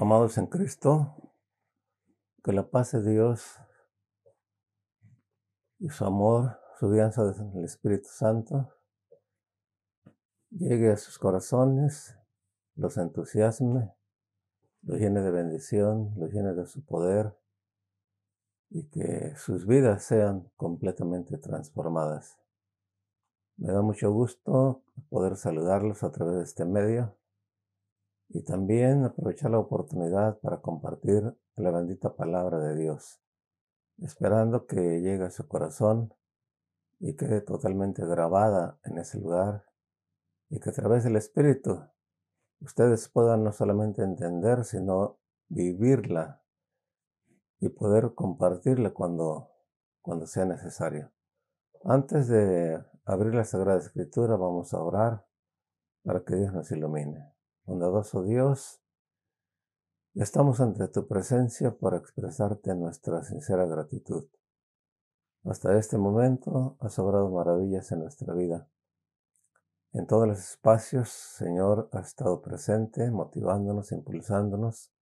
Amados en Cristo, que la paz de Dios y su amor, su guianza del Espíritu Santo llegue a sus corazones, los entusiasme, los llene de bendición, los llene de su poder y que sus vidas sean completamente transformadas. Me da mucho gusto poder saludarlos a través de este medio y también aprovechar la oportunidad para compartir la bendita palabra de Dios, esperando que llegue a su corazón y quede totalmente grabada en ese lugar y que a través del Espíritu ustedes puedan no solamente entender, sino vivirla y poder compartirla cuando, cuando sea necesario. Antes de abrir la Sagrada Escritura, vamos a orar para que Dios nos ilumine. Bondadoso Dios, estamos ante tu presencia para expresarte nuestra sincera gratitud. Hasta este momento has obrado maravillas en nuestra vida. En todos los espacios, Señor, has estado presente, motivándonos, impulsándonos,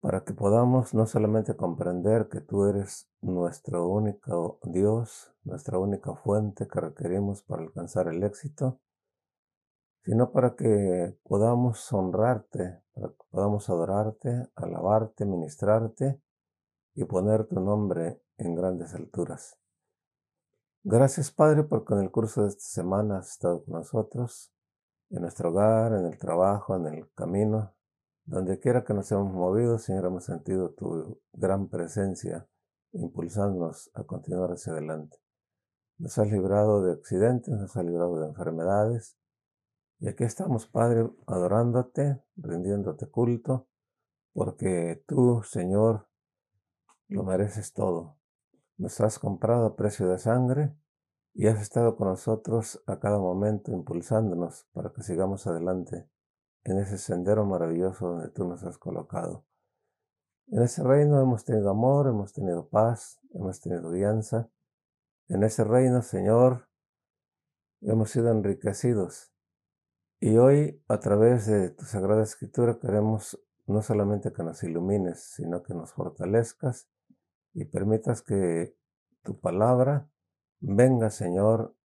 para que podamos no solamente comprender que tú eres nuestro único Dios, nuestra única fuente que requerimos para alcanzar el éxito, sino para que podamos honrarte, para que podamos adorarte, alabarte, ministrarte y poner tu nombre en grandes alturas. Gracias Padre porque en el curso de esta semana has estado con nosotros, en nuestro hogar, en el trabajo, en el camino, donde quiera que nos hemos movido, Señor, hemos sentido tu gran presencia impulsándonos a continuar hacia adelante. Nos has librado de accidentes, nos has librado de enfermedades, y aquí estamos, Padre, adorándote, rindiéndote culto, porque tú, Señor, lo mereces todo. Nos has comprado a precio de sangre y has estado con nosotros a cada momento impulsándonos para que sigamos adelante en ese sendero maravilloso donde tú nos has colocado. En ese reino hemos tenido amor, hemos tenido paz, hemos tenido guianza. En ese reino, Señor, hemos sido enriquecidos y hoy, a través de tu Sagrada Escritura, queremos no solamente que nos ilumines, sino que nos fortalezcas y permitas que tu palabra venga, Señor,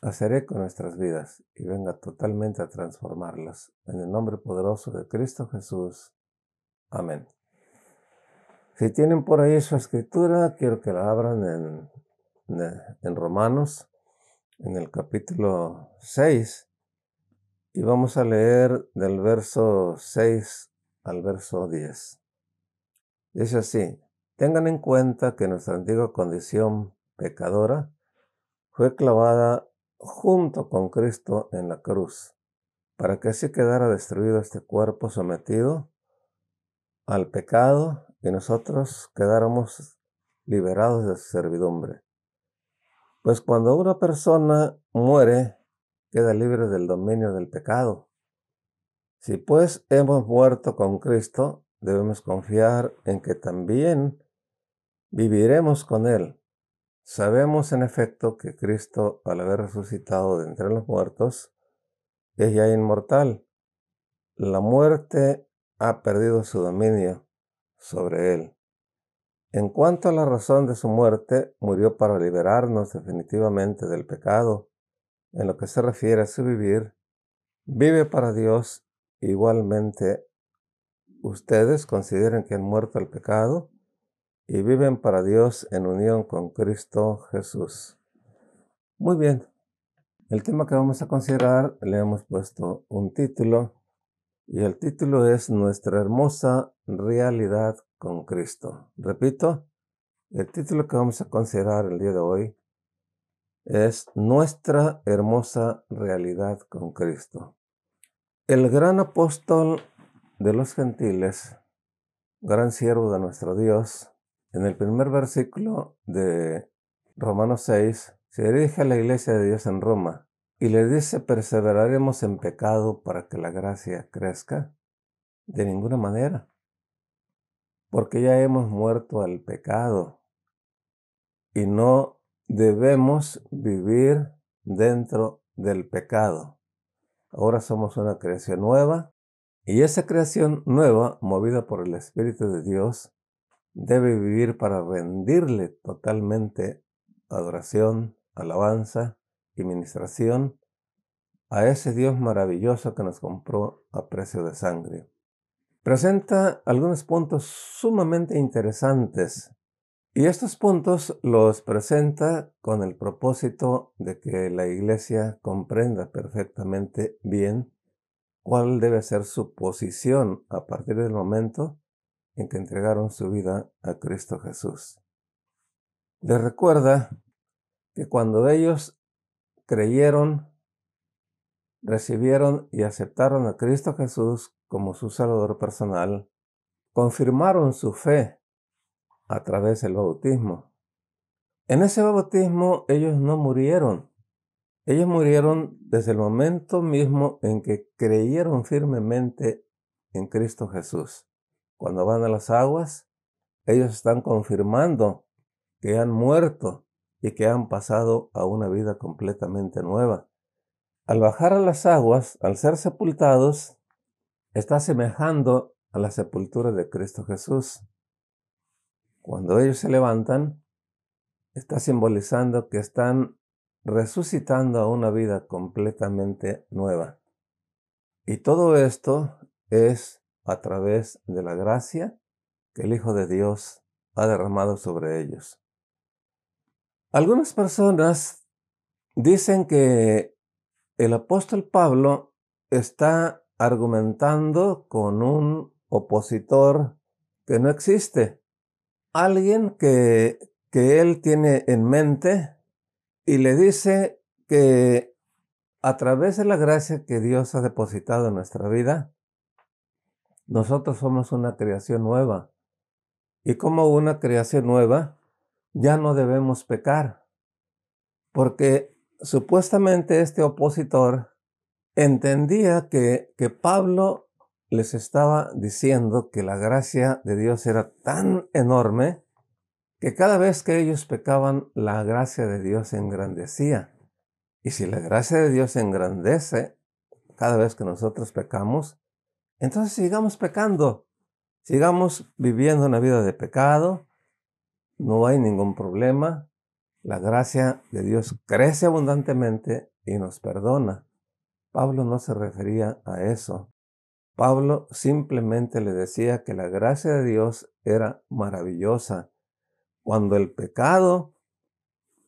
a hacer eco en nuestras vidas y venga totalmente a transformarlas. En el nombre poderoso de Cristo Jesús. Amén. Si tienen por ahí su escritura, quiero que la abran en, en Romanos, en el capítulo 6 y vamos a leer del verso 6 al verso 10. Dice así, tengan en cuenta que nuestra antigua condición pecadora fue clavada junto con Cristo en la cruz, para que así quedara destruido este cuerpo sometido al pecado y nosotros quedáramos liberados de su servidumbre. Pues cuando una persona muere, queda libre del dominio del pecado. Si pues hemos muerto con Cristo, debemos confiar en que también viviremos con Él. Sabemos en efecto que Cristo, al haber resucitado de entre los muertos, es ya inmortal. La muerte ha perdido su dominio sobre Él. En cuanto a la razón de su muerte, murió para liberarnos definitivamente del pecado en lo que se refiere a su vivir, vive para Dios igualmente. Ustedes consideren que han muerto al pecado y viven para Dios en unión con Cristo Jesús. Muy bien, el tema que vamos a considerar le hemos puesto un título y el título es Nuestra hermosa realidad con Cristo. Repito, el título que vamos a considerar el día de hoy es nuestra hermosa realidad con Cristo. El gran apóstol de los gentiles, gran siervo de nuestro Dios, en el primer versículo de Romanos 6, se dirige a la iglesia de Dios en Roma y le dice, perseveraremos en pecado para que la gracia crezca. De ninguna manera, porque ya hemos muerto al pecado y no debemos vivir dentro del pecado. Ahora somos una creación nueva Y esa creación nueva, movida por el Espíritu de Dios, debe vivir para rendirle totalmente adoración, alabanza y ministración a ese Dios maravilloso que nos compró a precio de sangre. Presenta algunos puntos sumamente interesantes y estos puntos los presenta con el propósito de que la iglesia comprenda perfectamente bien cuál debe ser su posición a partir del momento en que entregaron su vida a Cristo Jesús. Les recuerda que cuando ellos creyeron, recibieron y aceptaron a Cristo Jesús como su Salvador personal, confirmaron su fe a través del bautismo. En ese bautismo ellos no murieron, ellos murieron desde el momento mismo en que creyeron firmemente en Cristo Jesús. Cuando van a las aguas, ellos están confirmando que han muerto y que han pasado a una vida completamente nueva. Al bajar a las aguas, al ser sepultados, está semejando a la sepultura de Cristo Jesús. Cuando ellos se levantan, está simbolizando que están resucitando a una vida completamente nueva. Y todo esto es a través de la gracia que el Hijo de Dios ha derramado sobre ellos. Algunas personas dicen que el apóstol Pablo está argumentando con un opositor que no existe, alguien que, que él tiene en mente y le dice que a través de la gracia que Dios ha depositado en nuestra vida, nosotros somos una creación nueva. Y como una creación nueva, ya no debemos pecar. Porque supuestamente este opositor entendía que, que Pablo les estaba diciendo que la gracia de Dios era tan enorme que cada vez que ellos pecaban, la gracia de Dios engrandecía. Y si la gracia de Dios engrandece cada vez que nosotros pecamos, entonces sigamos pecando, sigamos viviendo una vida de pecado, no hay ningún problema, la gracia de Dios crece abundantemente y nos perdona. Pablo no se refería a eso. Pablo simplemente le decía que la gracia de Dios era maravillosa cuando el pecado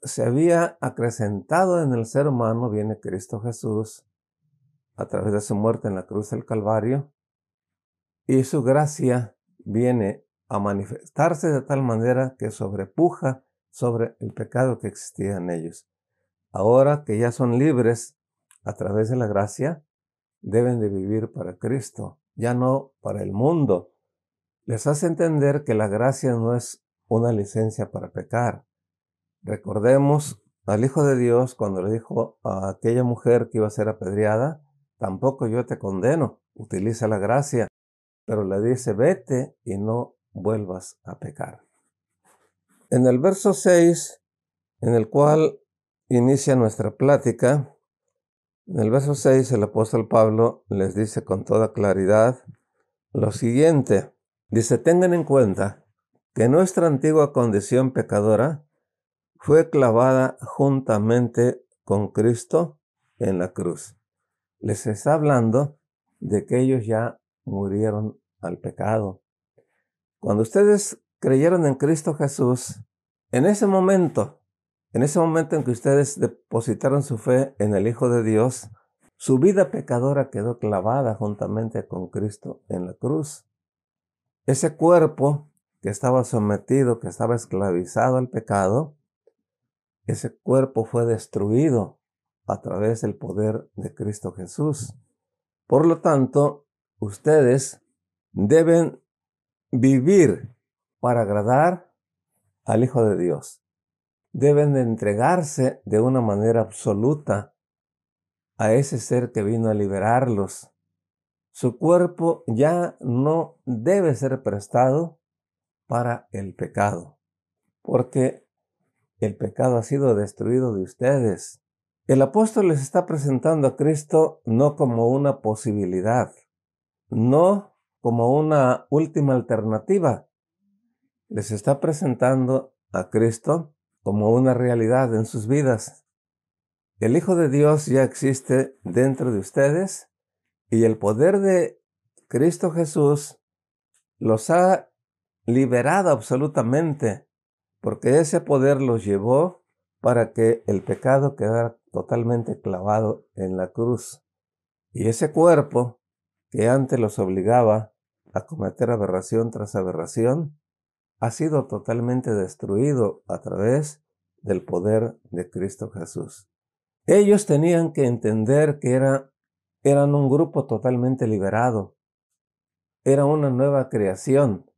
se había acrecentado en el ser humano, viene Cristo Jesús a través de su muerte en la cruz del Calvario y su gracia viene a manifestarse de tal manera que sobrepuja sobre el pecado que existía en ellos. Ahora que ya son libres a través de la gracia, deben de vivir para Cristo, ya no para el mundo. Les hace entender que la gracia no es una licencia para pecar. Recordemos al Hijo de Dios cuando le dijo a aquella mujer que iba a ser apedreada, tampoco yo te condeno, utiliza la gracia, pero le dice, vete y no vuelvas a pecar. En el verso 6, en el cual inicia nuestra plática, en el verso 6 el apóstol Pablo les dice con toda claridad lo siguiente, dice, tengan en cuenta que nuestra antigua condición pecadora fue clavada juntamente con Cristo en la cruz. Les está hablando de que ellos ya murieron al pecado. Cuando ustedes creyeron en Cristo Jesús, en ese momento, en ese momento en que ustedes depositaron su fe en el Hijo de Dios, su vida pecadora quedó clavada juntamente con Cristo en la cruz. Ese cuerpo que estaba sometido, que estaba esclavizado al pecado, ese cuerpo fue destruido a través del poder de Cristo Jesús. Por lo tanto, ustedes deben vivir para agradar al Hijo de Dios. Deben de entregarse de una manera absoluta a ese ser que vino a liberarlos. Su cuerpo ya no debe ser prestado para el pecado, porque el pecado ha sido destruido de ustedes. El apóstol les está presentando a Cristo no como una posibilidad, no como una última alternativa. Les está presentando a Cristo como una realidad en sus vidas. El Hijo de Dios ya existe dentro de ustedes y el poder de Cristo Jesús los ha liberado absolutamente, porque ese poder los llevó para que el pecado quedara totalmente clavado en la cruz. Y ese cuerpo que antes los obligaba a cometer aberración tras aberración, ha sido totalmente destruido a través del poder de Cristo Jesús. Ellos tenían que entender que era, eran un grupo totalmente liberado, era una nueva creación,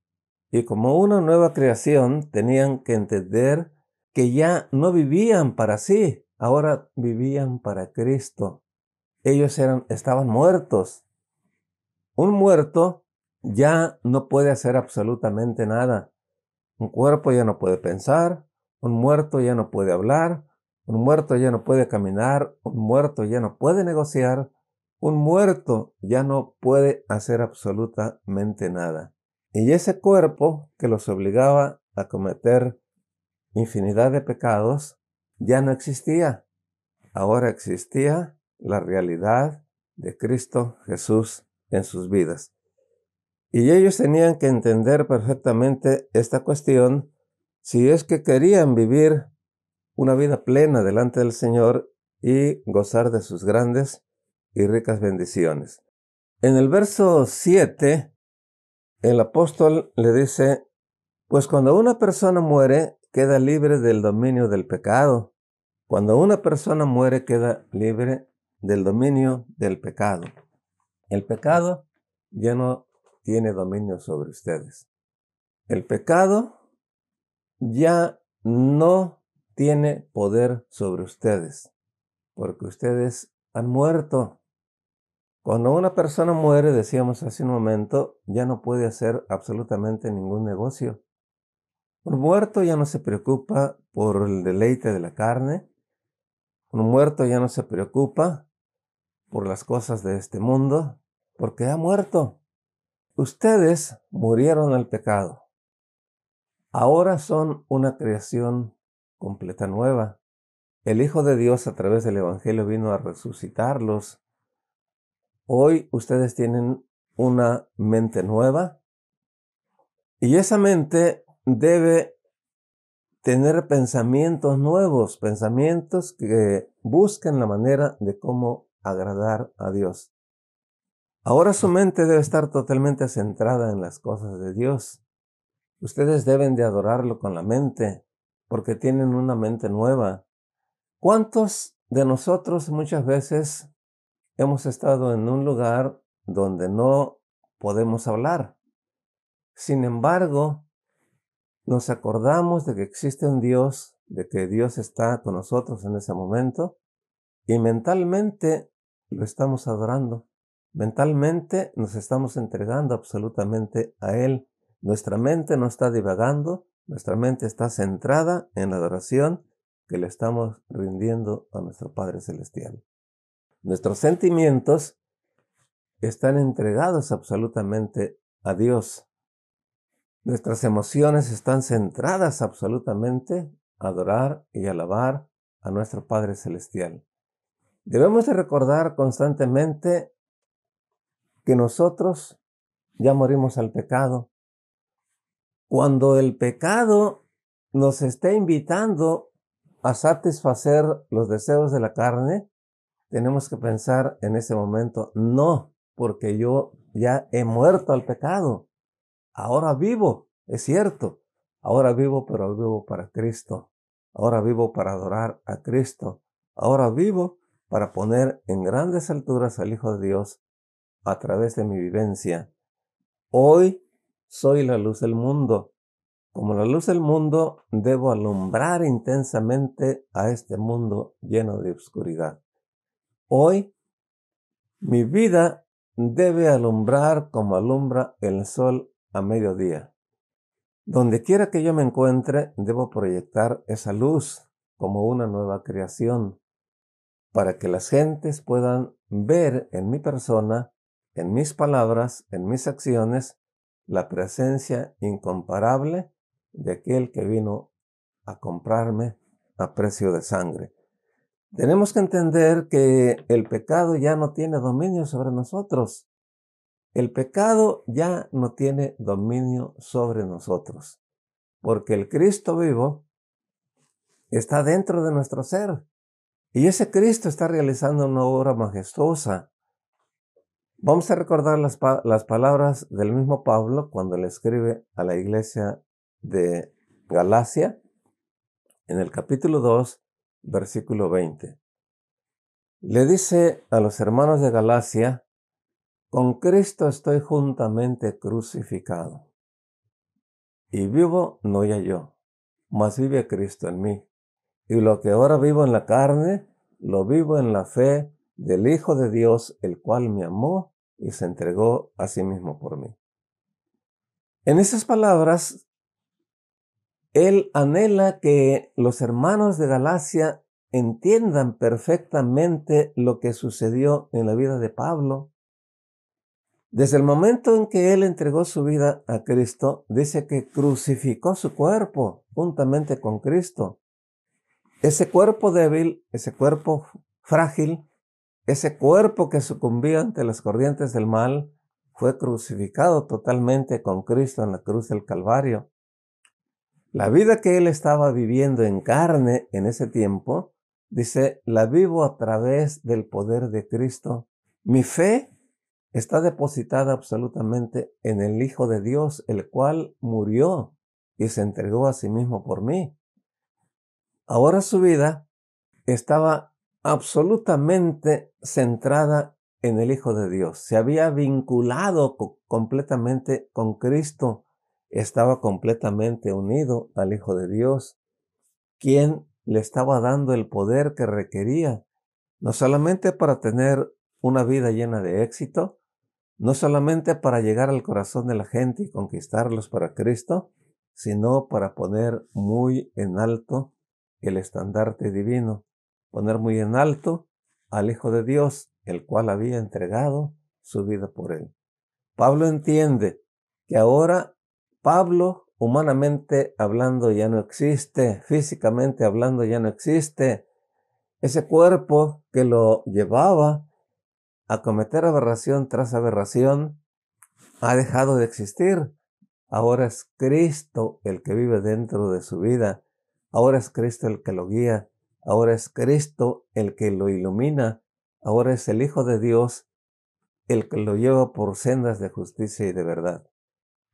y como una nueva creación tenían que entender que ya no vivían para sí, ahora vivían para Cristo. Ellos eran, estaban muertos. Un muerto ya no puede hacer absolutamente nada. Un cuerpo ya no puede pensar, un muerto ya no puede hablar, un muerto ya no puede caminar, un muerto ya no puede negociar, un muerto ya no puede hacer absolutamente nada. Y ese cuerpo que los obligaba a cometer infinidad de pecados ya no existía. Ahora existía la realidad de Cristo Jesús en sus vidas. Y ellos tenían que entender perfectamente esta cuestión si es que querían vivir una vida plena delante del Señor y gozar de sus grandes y ricas bendiciones. En el verso 7, el apóstol le dice, pues cuando una persona muere, queda libre del dominio del pecado. Cuando una persona muere, queda libre del dominio del pecado. El pecado ya no tiene dominio sobre ustedes. El pecado ya no tiene poder sobre ustedes, porque ustedes han muerto. Cuando una persona muere, decíamos hace un momento, ya no puede hacer absolutamente ningún negocio. Un muerto ya no se preocupa por el deleite de la carne. Un muerto ya no se preocupa por las cosas de este mundo, porque ha muerto. Ustedes murieron al pecado. Ahora son una creación completa nueva. El Hijo de Dios a través del Evangelio vino a resucitarlos. Hoy ustedes tienen una mente nueva y esa mente debe tener pensamientos nuevos, pensamientos que busquen la manera de cómo agradar a Dios. Ahora su mente debe estar totalmente centrada en las cosas de Dios. Ustedes deben de adorarlo con la mente, porque tienen una mente nueva. ¿Cuántos de nosotros muchas veces hemos estado en un lugar donde no podemos hablar? Sin embargo, nos acordamos de que existe un Dios, de que Dios está con nosotros en ese momento, y mentalmente lo estamos adorando. Mentalmente nos estamos entregando absolutamente a Él. Nuestra mente no está divagando, nuestra mente está centrada en la adoración que le estamos rindiendo a nuestro Padre Celestial. Nuestros sentimientos están entregados absolutamente a Dios. Nuestras emociones están centradas absolutamente a adorar y alabar a nuestro Padre Celestial. Debemos de recordar constantemente que nosotros ya morimos al pecado. Cuando el pecado nos está invitando a satisfacer los deseos de la carne, tenemos que pensar en ese momento, no, porque yo ya he muerto al pecado. Ahora vivo, es cierto. Ahora vivo, pero vivo para Cristo. Ahora vivo para adorar a Cristo. Ahora vivo para poner en grandes alturas al Hijo de Dios a través de mi vivencia. Hoy soy la luz del mundo. Como la luz del mundo, debo alumbrar intensamente a este mundo lleno de oscuridad. Hoy, mi vida debe alumbrar como alumbra el sol a mediodía. Donde quiera que yo me encuentre, debo proyectar esa luz como una nueva creación, para que las gentes puedan ver en mi persona en mis palabras, en mis acciones, la presencia incomparable de aquel que vino a comprarme a precio de sangre. Tenemos que entender que el pecado ya no tiene dominio sobre nosotros. El pecado ya no tiene dominio sobre nosotros, porque el Cristo vivo está dentro de nuestro ser. Y ese Cristo está realizando una obra majestuosa. Vamos a recordar las, las, palabras del mismo Pablo cuando le escribe a la iglesia de Galacia en el capítulo 2, versículo 20. Le dice a los hermanos de Galacia, con Cristo estoy juntamente crucificado. Y vivo no ya yo, mas vive Cristo en mí. Y lo que ahora vivo en la carne, lo vivo en la fe del Hijo de Dios, el cual me amó y se entregó a sí mismo por mí. En esas palabras, él anhela que los hermanos de Galacia entiendan perfectamente lo que sucedió en la vida de Pablo desde el momento en que Él entregó su vida a Cristo, dice que crucificó su cuerpo juntamente con Cristo. Ese cuerpo débil, ese cuerpo frágil, ese cuerpo que sucumbía ante las corrientes del mal, fue crucificado totalmente con Cristo en la cruz del Calvario. La vida que él estaba viviendo en carne en ese tiempo, dice, la vivo a través del poder de Cristo. Mi fe está depositada absolutamente en el Hijo de Dios, el cual murió y se entregó a sí mismo por mí. Ahora su vida estaba absolutamente centrada en el Hijo de Dios. Se había vinculado completamente con Cristo. Estaba completamente unido al Hijo de Dios, quien le estaba dando el poder que requería, no solamente para tener una vida llena de éxito, no solamente para llegar al corazón de la gente y conquistarlos para Cristo, sino para poner muy en alto el estandarte divino, poner muy en alto al Hijo de Dios, el cual había entregado su vida por él. Pablo entiende que ahora Pablo, humanamente hablando, ya no existe, físicamente hablando, ya no existe. Ese cuerpo que lo llevaba a cometer aberración tras aberración, ha dejado de existir. Ahora es Cristo el que vive dentro de su vida. Ahora es Cristo el que lo guía. Ahora es Cristo el que lo ilumina. Ahora es el Hijo de Dios el que lo lleva por sendas de justicia y de verdad.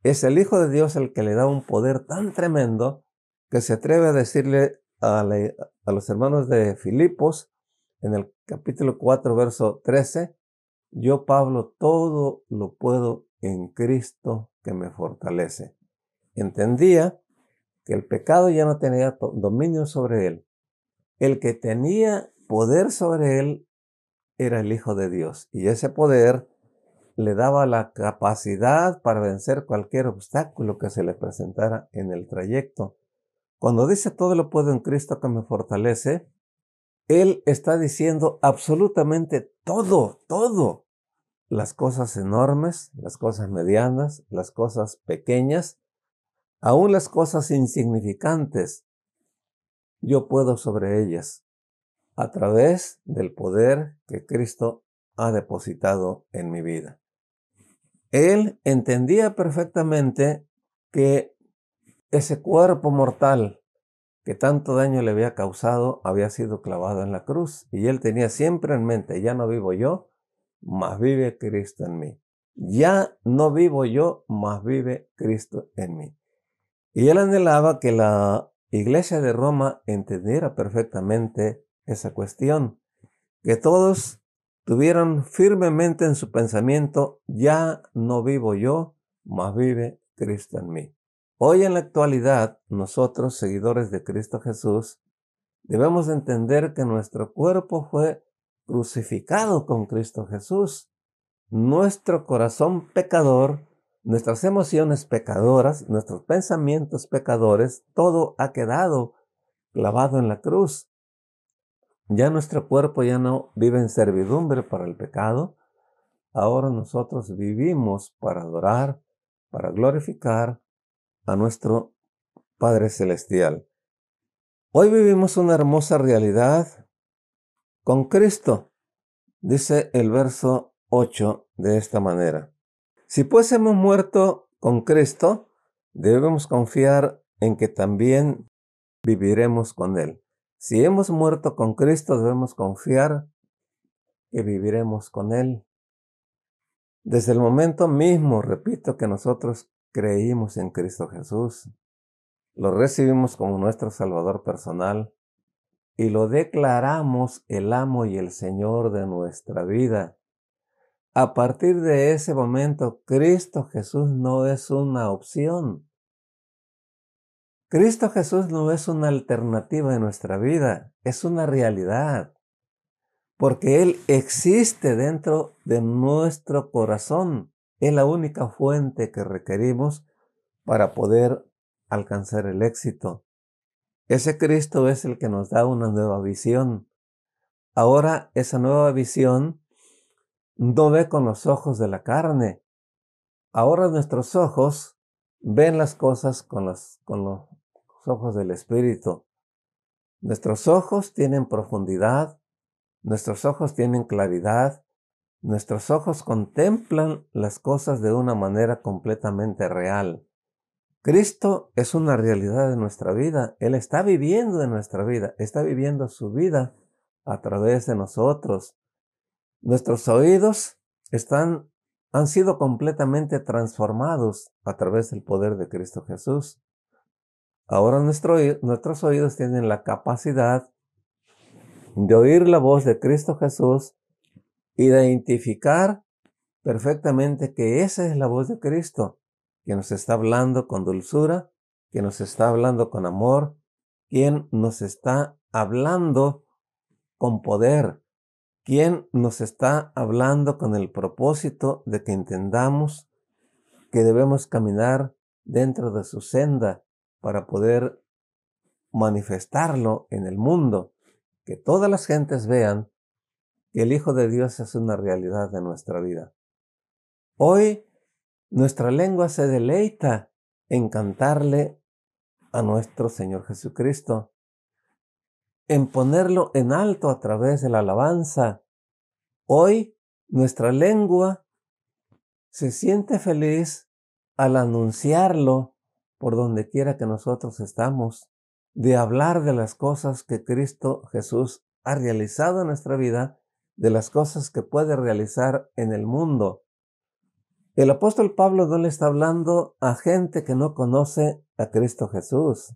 Es el Hijo de Dios el que le da un poder tan tremendo que se atreve a decirle a, los hermanos de Filipos en el capítulo 4, verso 13, yo, Pablo, todo lo puedo en Cristo que me fortalece. Entendía que el pecado ya no tenía dominio sobre él. El que tenía poder sobre él era el Hijo de Dios. Y ese poder le daba la capacidad para vencer cualquier obstáculo que se le presentara en el trayecto. Cuando dice todo lo puedo en Cristo que me fortalece, él está diciendo absolutamente todo, todo. Las cosas enormes, las cosas medianas, las cosas pequeñas, aún las cosas insignificantes. Yo puedo sobre ellas a través del poder que Cristo ha depositado en mi vida. Él entendía perfectamente que ese cuerpo mortal que tanto daño le había causado había sido clavado en la cruz. Y él tenía siempre en mente, ya no vivo yo, mas vive Cristo en mí. Ya no vivo yo, mas vive Cristo en mí. Y él anhelaba que la iglesia de Roma entendiera perfectamente esa cuestión, que todos tuvieran firmemente en su pensamiento, ya no vivo yo, mas vive Cristo en mí. Hoy en la actualidad, nosotros, seguidores de Cristo Jesús, debemos entender que nuestro cuerpo fue crucificado con Cristo Jesús. Nuestro corazón pecador, nuestras emociones pecadoras, nuestros pensamientos pecadores, todo ha quedado clavado en la cruz. Ya nuestro cuerpo ya no vive en servidumbre para el pecado, ahora nosotros vivimos para adorar, para glorificar a nuestro Padre Celestial. Hoy vivimos una hermosa realidad con Cristo, dice el verso 8 de esta manera. Si pues hemos muerto con Cristo, debemos confiar en que también viviremos con Él. Si hemos muerto con Cristo, debemos confiar que viviremos con Él. Desde el momento mismo, repito, que nosotros creímos en Cristo Jesús, lo recibimos como nuestro Salvador personal y lo declaramos el amo y el Señor de nuestra vida. A partir de ese momento, Cristo Jesús no es una opción. Cristo Jesús no es una alternativa en nuestra vida, es una realidad porque Él existe dentro de nuestro corazón. Es la única fuente que requerimos para poder alcanzar el éxito. Ese Cristo es el que nos da una nueva visión. Ahora esa nueva visión no ve con los ojos de la carne. Ahora nuestros ojos ven las cosas con los, con los ojos del Espíritu. Nuestros ojos tienen profundidad, Nuestros ojos tienen claridad, nuestros ojos contemplan las cosas de una manera completamente real. Cristo es una realidad de nuestra vida, Él está viviendo en nuestra vida, está viviendo su vida a través de nosotros. Nuestros oídos están, han sido completamente transformados a través del poder de Cristo Jesús. Ahora nuestros oídos tienen la capacidad de oír la voz de Cristo Jesús, identificar perfectamente que esa es la voz de Cristo, que nos está hablando con dulzura, que nos está hablando con amor, quien nos está hablando con poder, quien nos está hablando con el propósito de que entendamos que debemos caminar dentro de su senda para poder manifestarlo en el mundo que todas las gentes vean que el Hijo de Dios es una realidad de nuestra vida. Hoy nuestra lengua se deleita en cantarle a nuestro Señor Jesucristo, en ponerlo en alto a través de la alabanza. Hoy nuestra lengua se siente feliz al anunciarlo por donde quiera que nosotros estamos de hablar de las cosas que Cristo Jesús ha realizado en nuestra vida, de las cosas que puede realizar en el mundo. El apóstol Pablo no le está hablando a gente que no conoce a Cristo Jesús.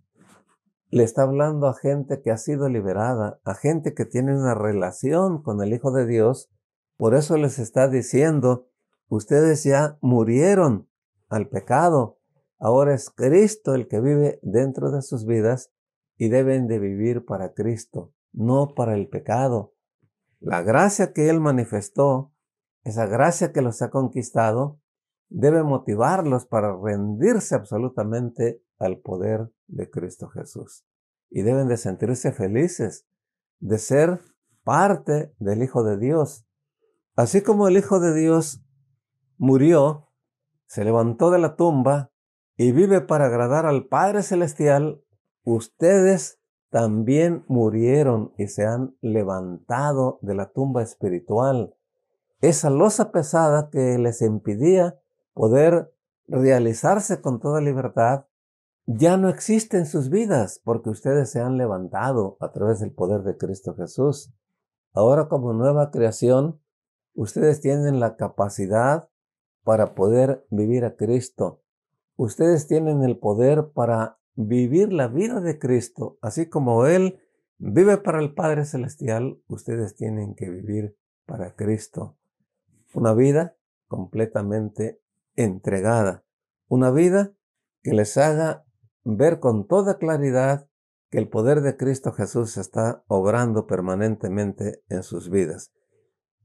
Le está hablando a gente que ha sido liberada, a gente que tiene una relación con el Hijo de Dios. Por eso les está diciendo, ustedes ya murieron al pecado. Ahora es Cristo el que vive dentro de sus vidas y deben de vivir para Cristo, no para el pecado. La gracia que Él manifestó, esa gracia que los ha conquistado, debe motivarlos para rendirse absolutamente al poder de Cristo Jesús. Y deben de sentirse felices de ser parte del Hijo de Dios. Así como el Hijo de Dios murió, se levantó de la tumba y vive para agradar al Padre Celestial, ustedes también murieron y se han levantado de la tumba espiritual. Esa losa pesada que les impidía poder realizarse con toda libertad, ya no existe sus vidas porque ustedes se han levantado a través del poder de Cristo Jesús. Ahora como nueva creación, ustedes tienen la capacidad para poder vivir a Cristo. Ustedes tienen el poder para vivir la vida de Cristo, así como Él vive para el Padre Celestial, ustedes tienen que vivir para Cristo. Una vida completamente entregada. Una vida que les haga ver con toda claridad que el poder de Cristo Jesús está obrando permanentemente en sus vidas.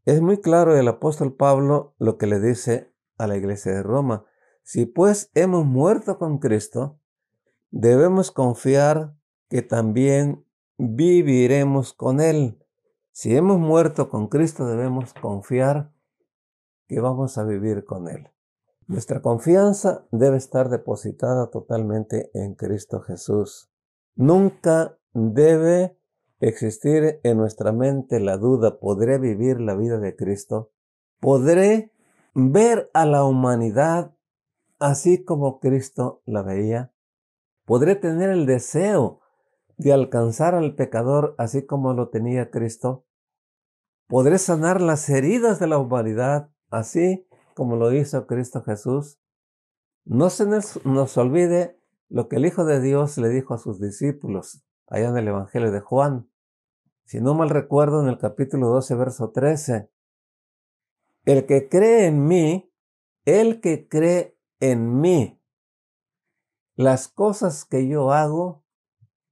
Es muy claro el apóstol Pablo lo que le dice a la iglesia de Roma. Si pues hemos muerto con Cristo, debemos confiar que también viviremos con Él. Si hemos muerto con Cristo, debemos confiar que vamos a vivir con Él. Nuestra confianza debe estar depositada totalmente en Cristo Jesús. Nunca debe existir en nuestra mente la duda, ¿podré vivir la vida de Cristo? ¿Podré ver a la humanidad así como Cristo la veía? ¿Podré tener el deseo de alcanzar al pecador así como lo tenía Cristo? ¿Podré sanar las heridas de la humanidad así como lo hizo Cristo Jesús? No se nos, olvide lo que el Hijo de Dios le dijo a sus discípulos allá en el Evangelio de Juan. Si no mal recuerdo, en el capítulo 12, verso 13, el que cree en mí, el que cree en mí, las cosas que yo hago,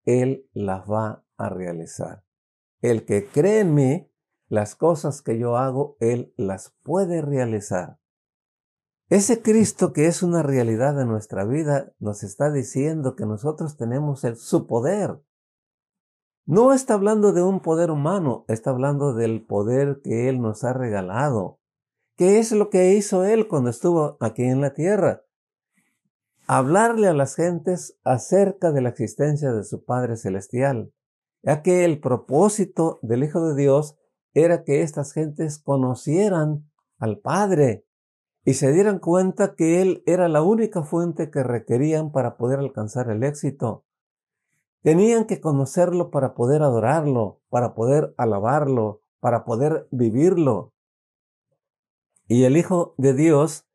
él las va a realizar. El que cree en mí, las cosas que yo hago, Él las puede realizar. Ese Cristo que es una realidad de nuestra vida nos está diciendo que nosotros tenemos su poder. No está hablando de un poder humano, está hablando del poder que Él nos ha regalado. ¿Qué es lo que hizo Él cuando estuvo aquí en la tierra? Hablarle a las gentes acerca de la existencia de su Padre Celestial, ya que el propósito del Hijo de Dios era que estas gentes conocieran al Padre y se dieran cuenta que Él era la única fuente que requerían para poder alcanzar el éxito. Tenían que conocerlo para poder adorarlo, para poder alabarlo, para poder vivirlo. Y el Hijo de Dios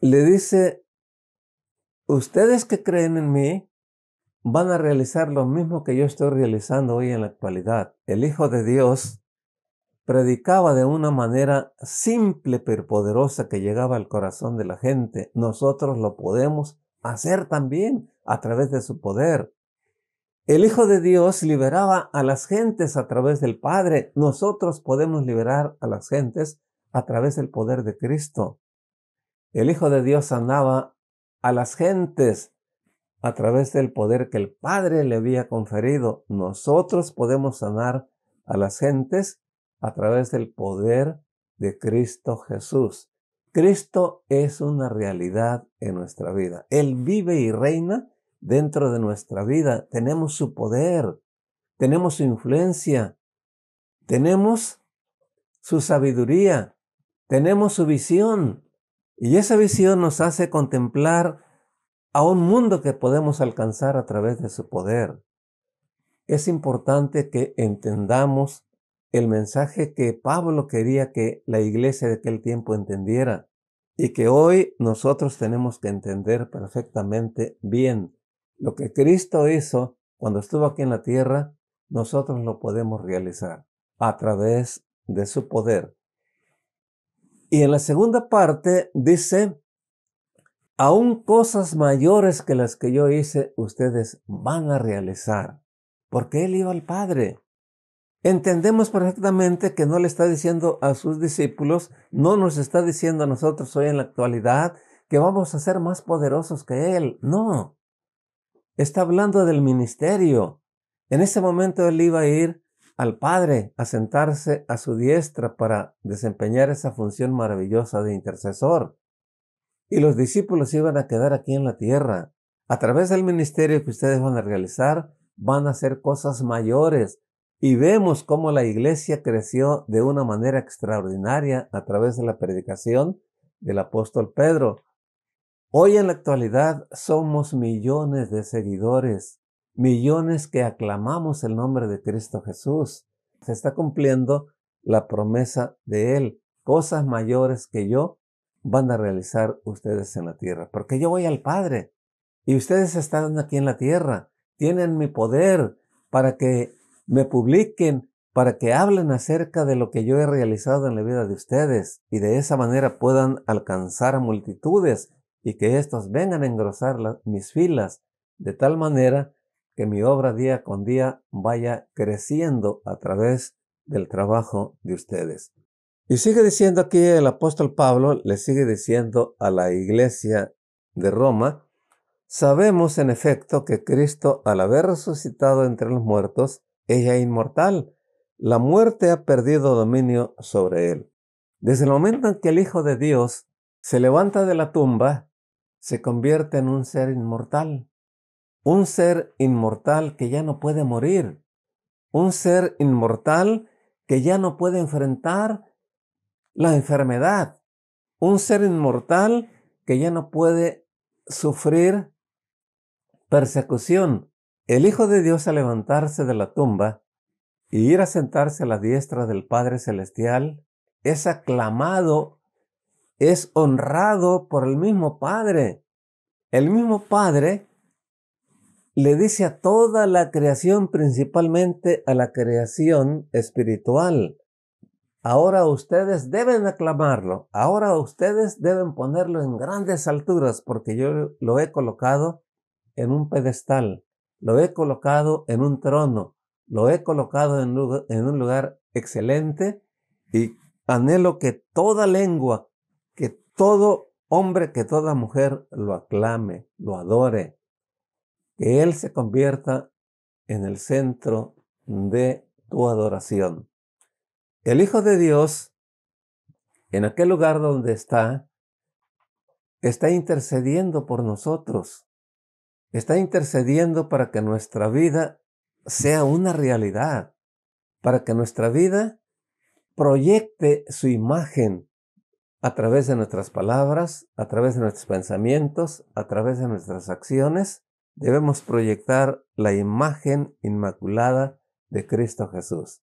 le dice, ustedes que creen en mí van a realizar lo mismo que yo estoy realizando hoy en la actualidad. El Hijo de Dios predicaba de una manera simple pero poderosa que llegaba al corazón de la gente. Nosotros lo podemos hacer también a través de su poder. El Hijo de Dios liberaba a las gentes a través del Padre. Nosotros podemos liberar a las gentes a través del poder de Cristo. El Hijo de Dios sanaba a las gentes a través del poder que el Padre le había conferido. Nosotros podemos sanar a las gentes a través del poder de Cristo Jesús. Cristo es una realidad en nuestra vida. Él vive y reina dentro de nuestra vida. Tenemos su poder, tenemos su influencia, tenemos su sabiduría, tenemos su visión. Y esa visión nos hace contemplar a un mundo que podemos alcanzar a través de su poder. Es importante que entendamos el mensaje que Pablo quería que la iglesia de aquel tiempo entendiera y que hoy nosotros tenemos que entender perfectamente bien. Lo que Cristo hizo cuando estuvo aquí en la tierra, nosotros lo podemos realizar a través de su poder. Y en la segunda parte dice, aún cosas mayores que las que yo hice, ustedes van a realizar, porque Él iba al Padre entendemos perfectamente que no le está diciendo a sus discípulos, no nos está diciendo a nosotros hoy en la actualidad que vamos a ser más poderosos que Él. No. Está hablando del ministerio. En ese momento Él iba a ir al Padre a sentarse a su diestra para desempeñar esa función maravillosa de intercesor. Y los discípulos iban a quedar aquí en la tierra. A través del ministerio que ustedes van a realizar, van a hacer cosas mayores, y vemos cómo la iglesia creció de una manera extraordinaria a través de la predicación del apóstol Pedro. Hoy en la actualidad somos millones de seguidores, millones que aclamamos el nombre de Cristo Jesús. Se está cumpliendo la promesa de Él. Cosas mayores que yo van a realizar ustedes en la tierra, porque yo voy al Padre y ustedes están aquí en la tierra, tienen mi poder para que me publiquen para que hablen acerca de lo que yo he realizado en la vida de ustedes y de esa manera puedan alcanzar a multitudes y que éstos vengan a engrosar mis filas de tal manera que mi obra día con día vaya creciendo a través del trabajo de ustedes. Y sigue diciendo aquí el apóstol Pablo, le sigue diciendo a la iglesia de Roma, sabemos en efecto que Cristo al haber resucitado entre los muertos, ella es inmortal. La muerte ha perdido dominio sobre él. Desde el momento en que el Hijo de Dios se levanta de la tumba, se convierte en un ser inmortal. Un ser inmortal que ya no puede morir. Un ser inmortal que ya no puede enfrentar la enfermedad. Un ser inmortal que ya no puede sufrir persecución. El Hijo de Dios al levantarse de la tumba y ir a sentarse a la diestra del Padre Celestial, es aclamado, es honrado por el mismo Padre. El mismo Padre le dice a toda la creación, principalmente a la creación espiritual, ahora ustedes deben aclamarlo, ahora ustedes deben ponerlo en grandes alturas porque yo lo he colocado en un pedestal, lo he colocado en un trono, lo he colocado en, un lugar excelente y anhelo que toda lengua, que todo hombre, que toda mujer lo aclame, lo adore, que Él se convierta en el centro de tu adoración. El Hijo de Dios, en aquel lugar donde está, está intercediendo por nosotros, está intercediendo para que nuestra vida sea una realidad, para que nuestra vida proyecte su imagen a través de nuestras palabras, a través de nuestros pensamientos, a través de nuestras acciones, debemos proyectar la imagen inmaculada de Cristo Jesús.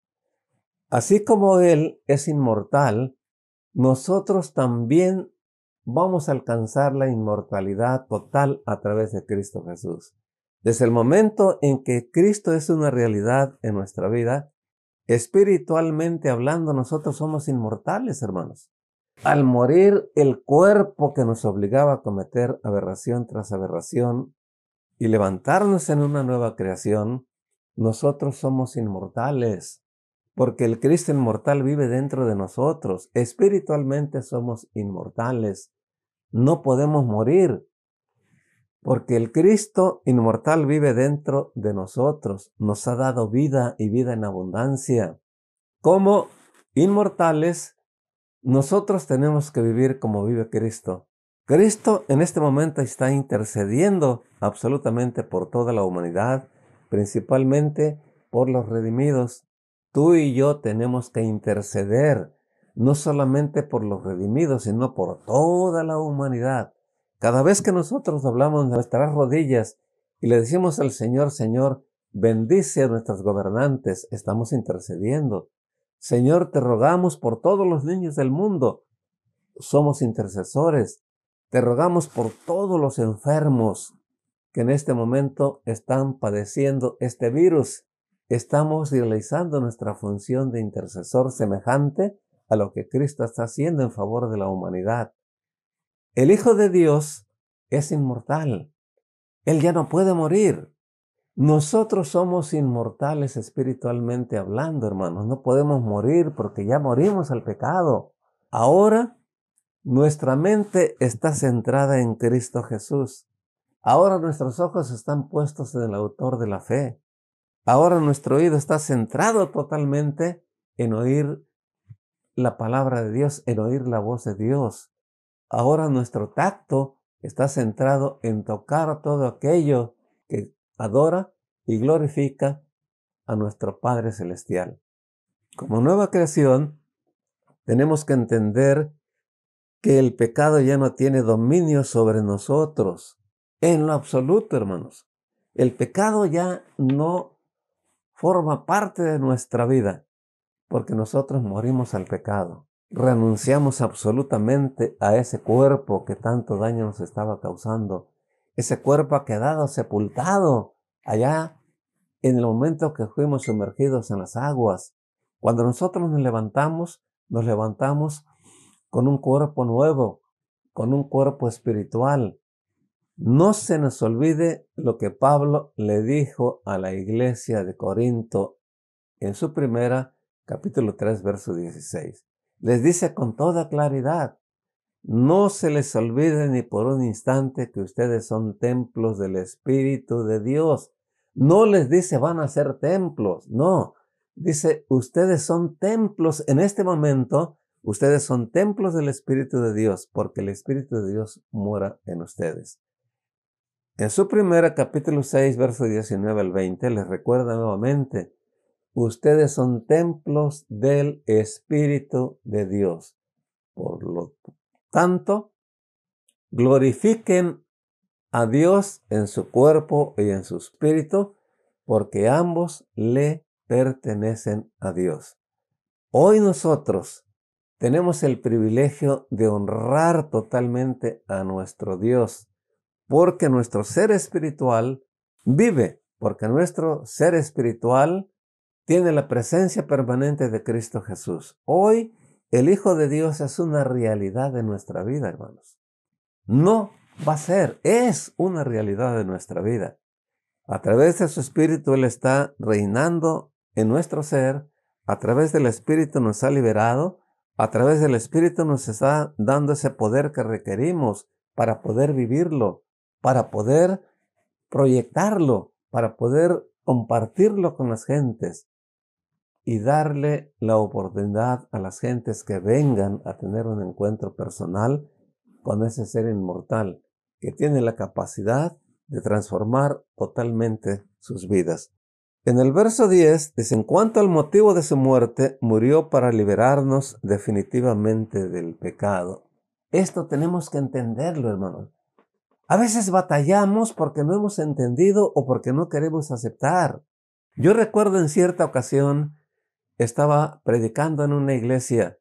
Así como Él es inmortal, nosotros también vamos a alcanzar la inmortalidad total a través de Cristo Jesús. Desde el momento en que Cristo es una realidad en nuestra vida, espiritualmente hablando, nosotros somos inmortales, hermanos. Al morir el cuerpo que nos obligaba a cometer aberración tras aberración y levantarnos en una nueva creación, nosotros somos inmortales, porque el Cristo inmortal vive dentro de nosotros. Espiritualmente somos inmortales. No podemos morir, porque el Cristo inmortal vive dentro de nosotros, nos ha dado vida y vida en abundancia. Como inmortales, nosotros tenemos que vivir como vive Cristo. Cristo en este momento está intercediendo absolutamente por toda la humanidad, principalmente por los redimidos. Tú y yo tenemos que interceder, no solamente por los redimidos, sino por toda la humanidad. Cada vez que nosotros doblamos nuestras rodillas y le decimos al Señor, Señor, bendice a nuestros gobernantes, estamos intercediendo. Señor, te rogamos por todos los niños del mundo. Somos intercesores. Te rogamos por todos los enfermos que en este momento están padeciendo este virus. Estamos realizando nuestra función de intercesor semejante a lo que Cristo está haciendo en favor de la humanidad. El Hijo de Dios es inmortal. Él ya no puede morir. Nosotros somos inmortales espiritualmente hablando, hermanos. No podemos morir porque ya morimos al pecado. Ahora nuestra mente está centrada en Cristo Jesús. Ahora nuestros ojos están puestos en el autor de la fe. Ahora nuestro oído está centrado totalmente en oír la palabra de Dios, en oír la voz de Dios. Ahora nuestro tacto está centrado en tocar todo aquello que adora y glorifica a nuestro Padre Celestial. Como nueva creación, tenemos que entender que el pecado ya no tiene dominio sobre nosotros. En lo absoluto, hermanos. El pecado ya no forma parte de nuestra vida, porque nosotros morimos al pecado renunciamos absolutamente a ese cuerpo que tanto daño nos estaba causando. Ese cuerpo ha quedado sepultado allá en el momento que fuimos sumergidos en las aguas. Cuando nosotros nos levantamos, nos levantamos con un cuerpo nuevo, con un cuerpo espiritual. No se nos olvide lo que Pablo le dijo a la iglesia de Corinto en su primera capítulo 3, verso 16 les dice con toda claridad, no se les olvide ni por un instante que ustedes son templos del Espíritu de Dios. No les dice van a ser templos, no. Dice, ustedes son templos en este momento, Ustedes son templos del Espíritu de Dios, porque el Espíritu de Dios mora en ustedes. En su primera capítulo 6, verso 19 al 20, les recuerda nuevamente, ustedes son templos del Espíritu de Dios. Por lo tanto, glorifiquen a Dios en su cuerpo y en su espíritu, porque ambos le pertenecen a Dios. Hoy nosotros tenemos el privilegio de honrar totalmente a nuestro Dios, porque nuestro ser espiritual vive, porque nuestro ser espiritual tiene la presencia permanente de Cristo Jesús. Hoy el Hijo de Dios es una realidad de nuestra vida, hermanos. No va a ser, es una realidad de nuestra vida. A través de su Espíritu Él está reinando en nuestro ser, a través del Espíritu nos ha liberado, a través del Espíritu nos está dando ese poder que requerimos para poder vivirlo, para poder proyectarlo, para poder compartirlo con las gentes y darle la oportunidad a las gentes que vengan a tener un encuentro personal con ese ser inmortal que tiene la capacidad de transformar totalmente sus vidas. En el verso 10 dice, en cuanto al motivo de su muerte, murió para liberarnos definitivamente del pecado. Esto tenemos que entenderlo, hermanos. A veces batallamos porque no hemos entendido o porque no queremos aceptar. Yo recuerdo en cierta ocasión, estaba predicando en una iglesia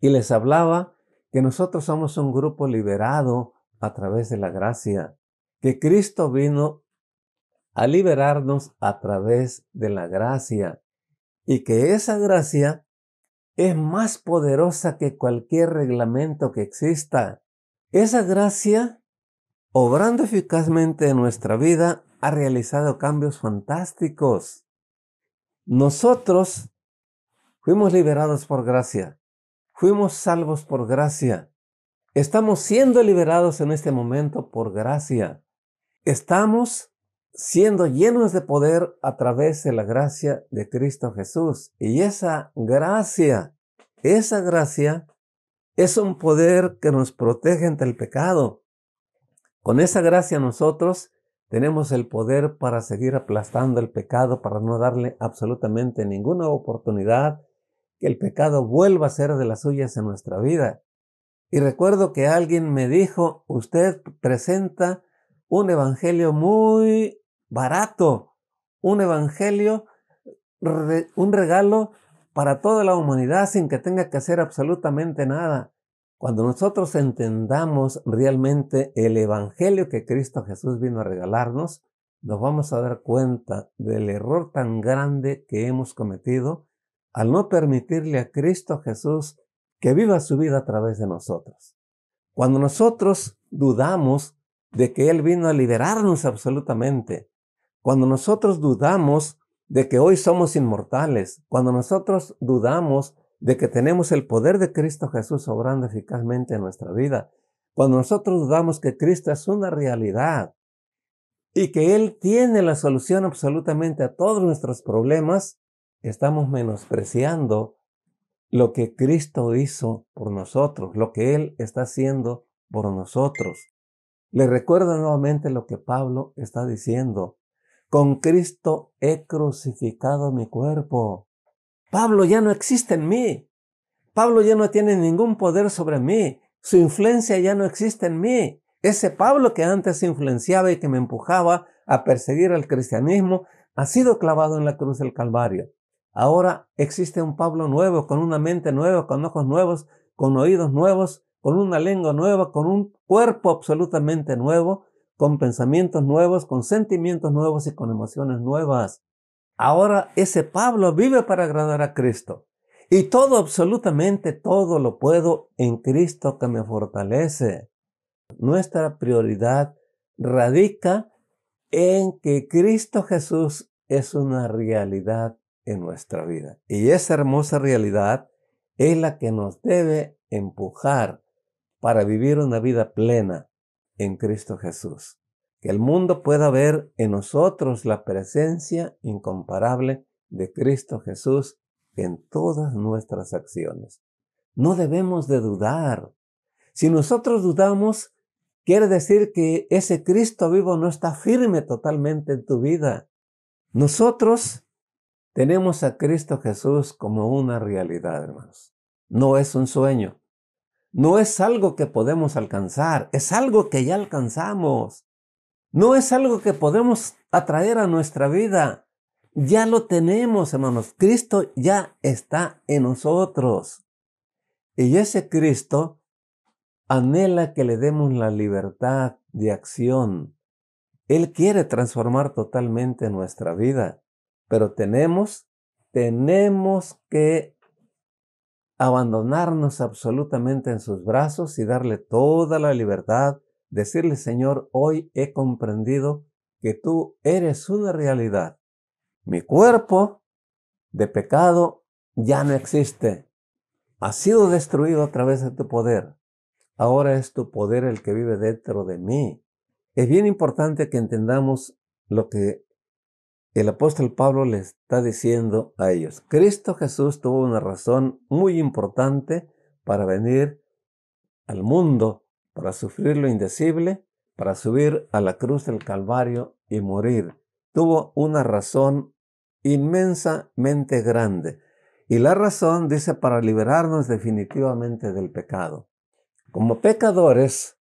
y les hablaba que nosotros somos un grupo liberado a través de la gracia, que Cristo vino a liberarnos a través de la gracia y que esa gracia es más poderosa que cualquier reglamento que exista. Esa gracia, obrando eficazmente en nuestra vida, ha realizado cambios fantásticos. Nosotros fuimos liberados por gracia, fuimos salvos por gracia, Estamos siendo liberados en este momento por gracia. Estamos siendo llenos de poder a través de la gracia de Cristo Jesús. Y esa gracia, esa gracia es un poder que nos protege ante el pecado. Con esa gracia nosotros tenemos el poder para seguir aplastando el pecado, para no darle absolutamente ninguna oportunidad que el pecado vuelva a ser de las suyas en nuestra vida. Y recuerdo que alguien me dijo, usted presenta un evangelio muy barato, un evangelio, un regalo para toda la humanidad sin que tenga que hacer absolutamente nada. Cuando nosotros entendamos realmente el evangelio que Cristo Jesús vino a regalarnos, nos vamos a dar cuenta del error tan grande que hemos cometido al no permitirle a Cristo Jesús que viva su vida a través de nosotros. Cuando nosotros dudamos de que Él vino a liberarnos absolutamente, cuando nosotros dudamos de que hoy somos inmortales, cuando nosotros dudamos de que tenemos el poder de Cristo Jesús obrando eficazmente en nuestra vida, cuando nosotros dudamos que Cristo es una realidad y que Él tiene la solución absolutamente a todos nuestros problemas, estamos menospreciando lo que Cristo hizo por nosotros, lo que Él está haciendo por nosotros. Le recuerdo nuevamente lo que Pablo está diciendo. Con Cristo he crucificado mi cuerpo. Pablo ya no existe en mí. Pablo ya no tiene ningún poder sobre mí. Su influencia ya no existe en mí. Ese Pablo que antes influenciaba y que me empujaba a perseguir al cristianismo ha sido clavado en la cruz del Calvario. Ahora existe un Pablo nuevo, con una mente nueva, con ojos nuevos, con oídos nuevos, con una lengua nueva, con un cuerpo absolutamente nuevo, con pensamientos nuevos, con sentimientos nuevos y con emociones nuevas. Ahora ese Pablo vive para agradar a Cristo. Y todo, absolutamente todo lo puedo en Cristo que me fortalece. Nuestra prioridad radica en que Cristo Jesús es una realidad en nuestra vida. Y esa hermosa realidad es la que nos debe empujar para vivir una vida plena en Cristo Jesús. Que el mundo pueda ver en nosotros la presencia incomparable de Cristo Jesús en todas nuestras acciones. no debemos de dudar. Si nosotros dudamos, quiere decir que ese Cristo vivo no está firme totalmente en tu vida. Nosotros tenemos a Cristo Jesús como una realidad, hermanos. No es un sueño. No es algo que podemos alcanzar, es algo que ya alcanzamos. No es algo que podemos atraer a nuestra vida. Ya lo tenemos, hermanos. Cristo ya está en nosotros. Y ese Cristo anhela que le demos la libertad de acción. Él quiere transformar totalmente nuestra vida, pero tenemos, tenemos que abandonarnos absolutamente en sus brazos y darle toda la libertad, decirle, Señor, hoy he comprendido que tú eres una realidad. Mi cuerpo de pecado ya no existe ha sido destruido a través de tu poder. Ahora es tu poder el que vive dentro de mí. Es bien importante que entendamos lo que el apóstol Pablo le está diciendo a ellos. Cristo Jesús tuvo una razón muy importante para venir al mundo, para sufrir lo indecible, para subir a la cruz del Calvario y morir. Tuvo una razón inmensamente grande. Y la razón dice para liberarnos definitivamente del pecado. Como pecadores,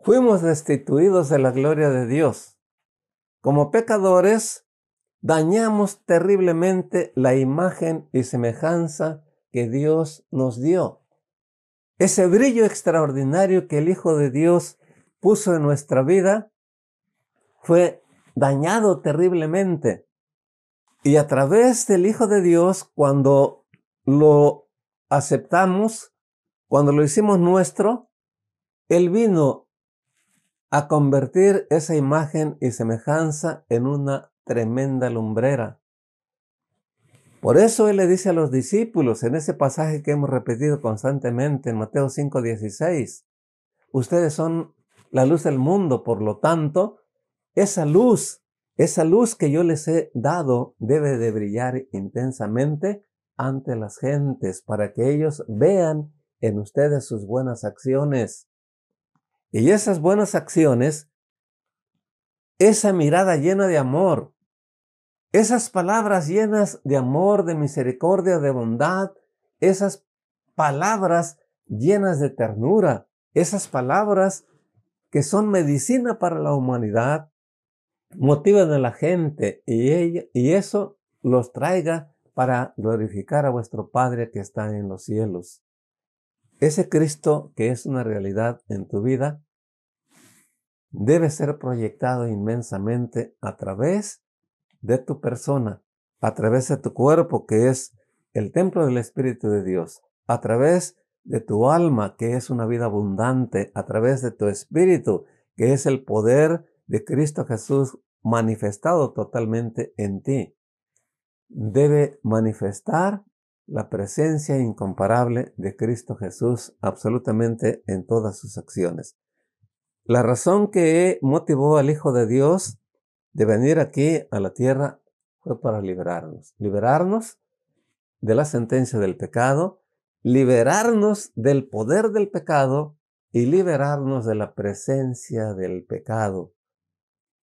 fuimos destituidos de la gloria de Dios. Como pecadores, dañamos terriblemente la imagen y semejanza que Dios nos dio. Ese brillo extraordinario que el Hijo de Dios puso en nuestra vida fue dañado terriblemente. Y a través del Hijo de Dios, cuando lo aceptamos, cuando lo hicimos nuestro, Él vino a convertir esa imagen y semejanza en una tremenda lumbrera. Por eso Él le dice a los discípulos en ese pasaje que hemos repetido constantemente en Mateo 5:16, ustedes son la luz del mundo, por lo tanto, esa luz esa luz que yo les he dado debe de brillar intensamente ante las gentes para que ellos vean en ustedes sus buenas acciones. Y esas buenas acciones, esa mirada llena de amor, esas palabras llenas de amor, de misericordia, de bondad, esas palabras llenas de ternura, esas palabras que son medicina para la humanidad, motiven a la gente y, y eso los traiga para glorificar a vuestro Padre que está en los cielos. Ese Cristo que es una realidad en tu vida debe ser proyectado inmensamente a través de tu persona, a través de tu cuerpo que es el templo del Espíritu de Dios, a través de tu alma que es una vida abundante, a través de tu espíritu que es el poder de Cristo Jesús manifestado totalmente en ti. Debe manifestar la presencia incomparable de Cristo Jesús absolutamente en todas sus acciones. La razón que motivó al Hijo de Dios de venir aquí a la tierra fue para liberarnos. Liberarnos de la sentencia del pecado, liberarnos del poder del pecado y liberarnos de la presencia del pecado.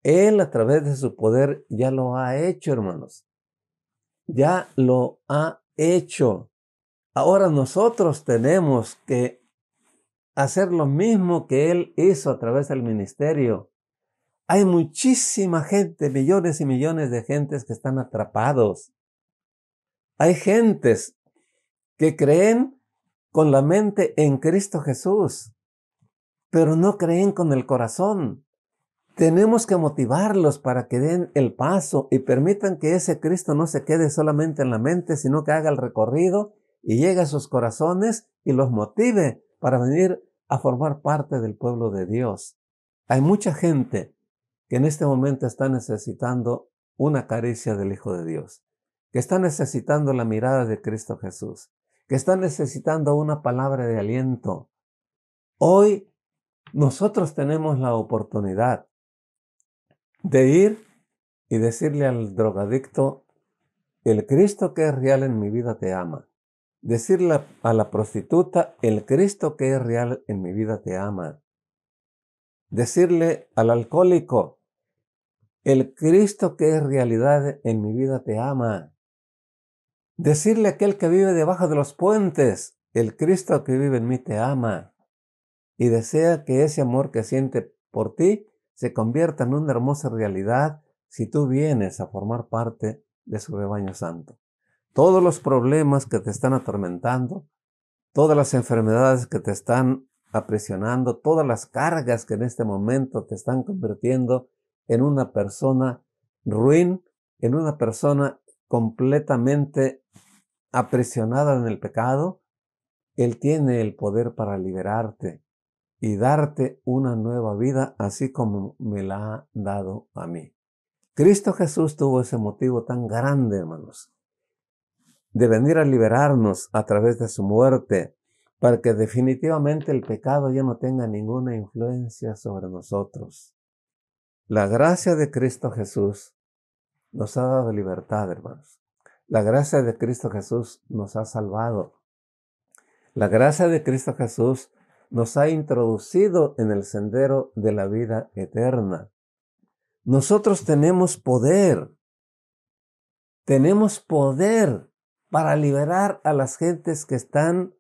Él a través de su poder ya lo ha hecho, hermanos. Ya lo ha hecho. Ahora nosotros tenemos que hacer lo mismo que Él hizo a través del ministerio. Hay muchísima gente, millones y millones de gentes que están atrapados. Hay gentes que creen con la mente en Cristo Jesús, pero no creen con el corazón. Tenemos que motivarlos para que den el paso y permitan que ese Cristo no se quede solamente en la mente, sino que haga el recorrido y llegue a sus corazones y los motive para venir a formar parte del pueblo de Dios. Hay mucha gente que en este momento está necesitando una caricia del Hijo de Dios, que está necesitando la mirada de Cristo Jesús, que está necesitando una palabra de aliento. Hoy nosotros tenemos la oportunidad de ir y decirle al drogadicto, el Cristo que es real en mi vida te ama. Decirle a la prostituta, el Cristo que es real en mi vida te ama. Decirle al alcohólico, el Cristo que es realidad en mi vida te ama. Decirle a aquel que vive debajo de los puentes, el Cristo que vive en mí te ama. Y desea que ese amor que siente por ti se convierta en una hermosa realidad si tú vienes a formar parte de su rebaño santo. Todos los problemas que te están atormentando, todas las enfermedades que te están aprisionando, todas las cargas que en este momento te están convirtiendo en una persona ruin, en una persona completamente aprisionada en el pecado, Él tiene el poder para liberarte y darte una nueva vida, así como me la ha dado a mí. Cristo Jesús tuvo ese motivo tan grande, hermanos, de venir a liberarnos a través de su muerte, para que definitivamente el pecado ya no tenga ninguna influencia sobre nosotros. La gracia de Cristo Jesús nos ha dado libertad, hermanos. La gracia de Cristo Jesús nos ha salvado. La gracia de Cristo Jesús nos ha introducido en el sendero de la vida eterna. Nosotros tenemos poder. Tenemos poder para liberar a las gentes que están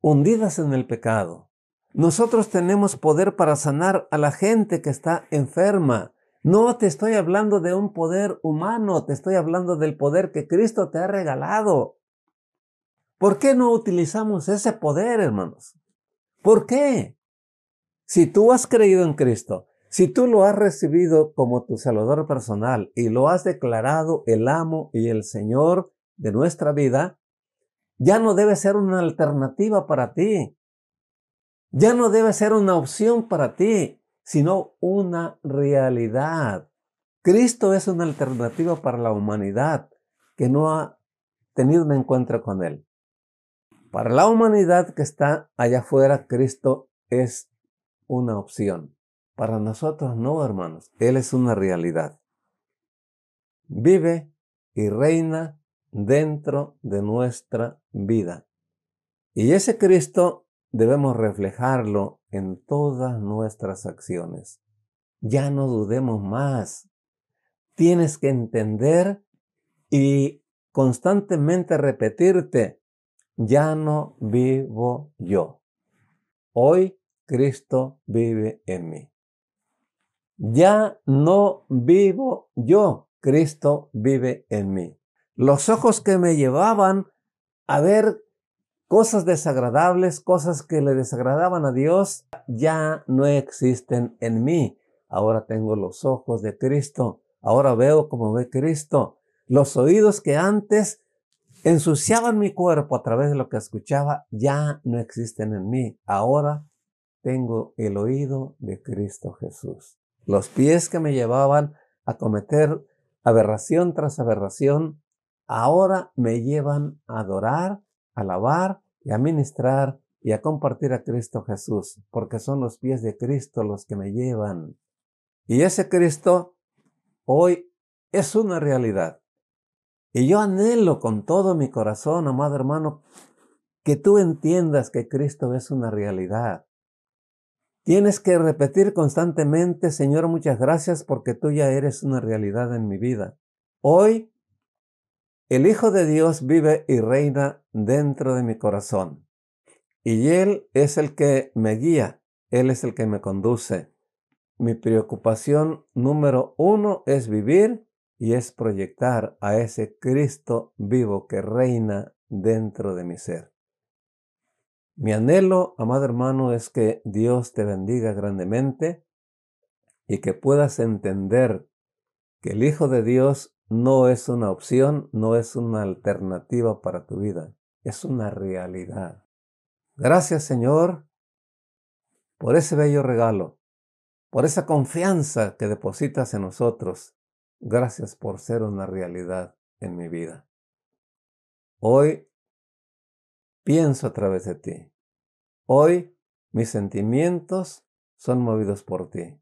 hundidas en el pecado. Nosotros tenemos poder para sanar a la gente que está enferma. No te estoy hablando de un poder humano, te estoy hablando del poder que Cristo te ha regalado. ¿Por qué no utilizamos ese poder, hermanos? ¿Por qué? Si tú has creído en Cristo, si tú lo has recibido como tu Salvador personal y lo has declarado el amo y el Señor de nuestra vida, ya no debe ser una alternativa para ti. Ya no debe ser una opción para ti, sino una realidad. Cristo es una alternativa para la humanidad que no ha tenido un encuentro con Él. Para la humanidad que está allá afuera, Cristo es una opción. Para nosotros no, hermanos. Él es una realidad. Vive y reina dentro de nuestra vida. Y ese Cristo debemos reflejarlo en todas nuestras acciones. Ya no dudemos más. Tienes que entender y constantemente repetirte, ya no vivo yo. Hoy Cristo vive en mí. Ya no vivo yo, Cristo vive en mí. Los ojos que me llevaban a ver cosas desagradables, cosas que le desagradaban a Dios, ya no existen en mí. Ahora tengo los ojos de Cristo. Ahora veo como ve Cristo. Los oídos que antes ensuciaban mi cuerpo a través de lo que escuchaba, ya no existen en mí. Ahora tengo el oído de Cristo Jesús. Los pies que me llevaban a cometer aberración tras aberración, ahora me llevan a adorar, a alabar y a ministrar y a compartir a Cristo Jesús, porque son los pies de Cristo los que me llevan. Y ese Cristo hoy es una realidad. Y yo anhelo con todo mi corazón, amado hermano, que tú entiendas que Cristo es una realidad. Tienes que repetir constantemente, Señor, muchas gracias porque tú ya eres una realidad en mi vida. Hoy el Hijo de Dios vive y reina dentro de mi corazón. Y Él es el que me guía, Él es el que me conduce. Mi preocupación número uno es vivir y es proyectar a ese Cristo vivo que reina dentro de mi ser. Mi anhelo, amado hermano, es que Dios te bendiga grandemente y que puedas entender que el Hijo de Dios no es una opción, no es una alternativa para tu vida, es una realidad. Gracias Señor por ese bello regalo, por esa confianza que depositas en nosotros. Gracias por ser una realidad en mi vida. Hoy pienso a través de ti. Hoy mis sentimientos son movidos por ti.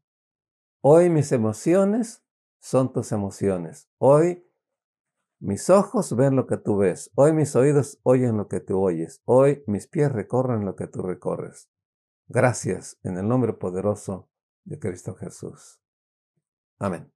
Hoy mis emociones son tus emociones. Hoy Mis ojos ven lo que tú ves. Hoy mis oídos oyen lo que tú oyes. Hoy mis pies recorren lo que tú recorres. Gracias en el nombre poderoso de Cristo Jesús. Amén.